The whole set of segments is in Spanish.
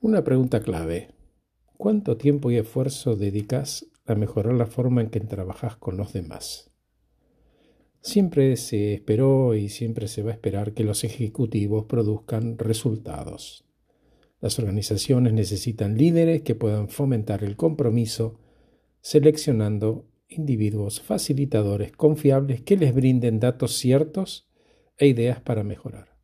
Una pregunta clave. ¿Cuánto tiempo y esfuerzo dedicas a mejorar la forma en que trabajas con los demás? Siempre se esperó y siempre se va a esperar que los ejecutivos produzcan resultados. Las organizaciones necesitan líderes que puedan fomentar el compromiso, seleccionando individuos facilitadores confiables que les brinden datos ciertos e ideas para mejorar.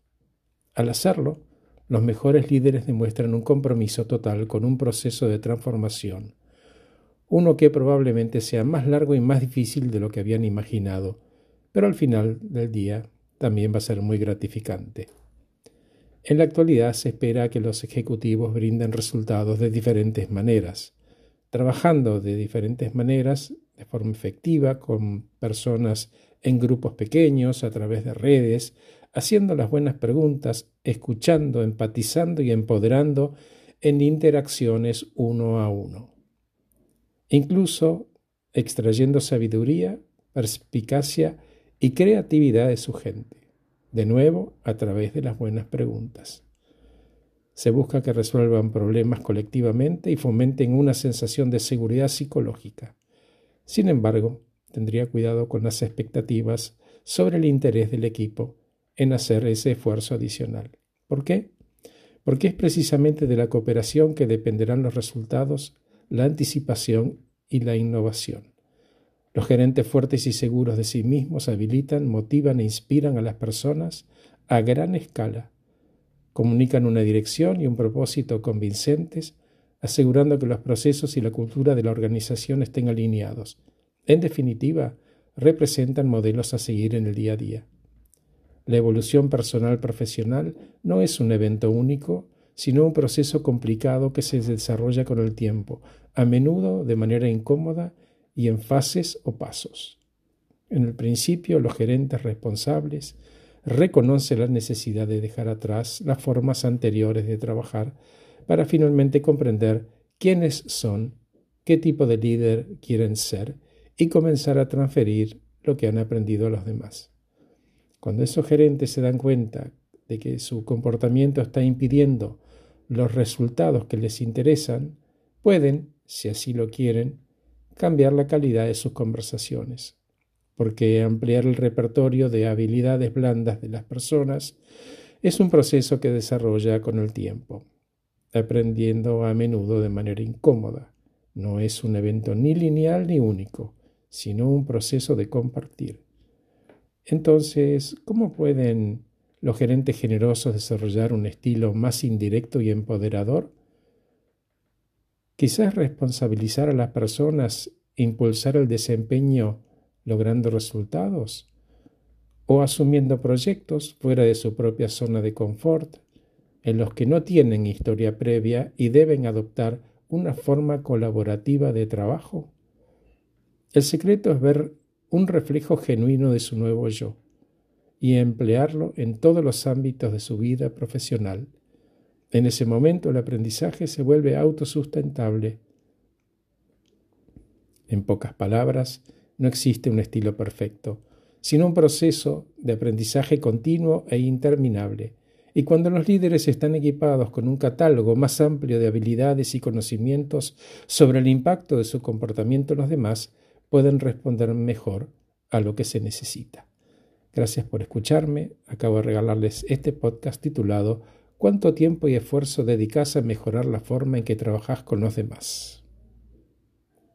Al hacerlo, los mejores líderes demuestran un compromiso total con un proceso de transformación, uno que probablemente sea más largo y más difícil de lo que habían imaginado, pero al final del día también va a ser muy gratificante. En la actualidad se espera que los ejecutivos brinden resultados de diferentes maneras, trabajando de diferentes maneras de forma efectiva con personas en grupos pequeños, a través de redes, haciendo las buenas preguntas, escuchando, empatizando y empoderando en interacciones uno a uno. Incluso extrayendo sabiduría, perspicacia y creatividad de su gente, de nuevo a través de las buenas preguntas. Se busca que resuelvan problemas colectivamente y fomenten una sensación de seguridad psicológica. Sin embargo, tendría cuidado con las expectativas sobre el interés del equipo en hacer ese esfuerzo adicional. ¿Por qué? Porque es precisamente de la cooperación que dependerán los resultados, la anticipación y la innovación. Los gerentes fuertes y seguros de sí mismos habilitan, motivan e inspiran a las personas a gran escala. Comunican una dirección y un propósito convincentes, asegurando que los procesos y la cultura de la organización estén alineados. En definitiva, representan modelos a seguir en el día a día. La evolución personal profesional no es un evento único, sino un proceso complicado que se desarrolla con el tiempo, a menudo de manera incómoda y en fases o pasos. En el principio, los gerentes responsables reconocen la necesidad de dejar atrás las formas anteriores de trabajar para finalmente comprender quiénes son, qué tipo de líder quieren ser y comenzar a transferir lo que han aprendido a los demás. Cuando esos gerentes se dan cuenta de que su comportamiento está impidiendo los resultados que les interesan, pueden, si así lo quieren, cambiar la calidad de sus conversaciones, porque ampliar el repertorio de habilidades blandas de las personas es un proceso que desarrolla con el tiempo, aprendiendo a menudo de manera incómoda. No es un evento ni lineal ni único, sino un proceso de compartir. Entonces, ¿cómo pueden los gerentes generosos desarrollar un estilo más indirecto y empoderador? Quizás responsabilizar a las personas e impulsar el desempeño logrando resultados o asumiendo proyectos fuera de su propia zona de confort, en los que no tienen historia previa y deben adoptar una forma colaborativa de trabajo. El secreto es ver un reflejo genuino de su nuevo yo y emplearlo en todos los ámbitos de su vida profesional. En ese momento el aprendizaje se vuelve autosustentable. En pocas palabras, no existe un estilo perfecto, sino un proceso de aprendizaje continuo e interminable. Y cuando los líderes están equipados con un catálogo más amplio de habilidades y conocimientos sobre el impacto de su comportamiento en los demás, pueden responder mejor a lo que se necesita. Gracias por escucharme. Acabo de regalarles este podcast titulado ¿Cuánto tiempo y esfuerzo dedicas a mejorar la forma en que trabajas con los demás?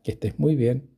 Que estés muy bien.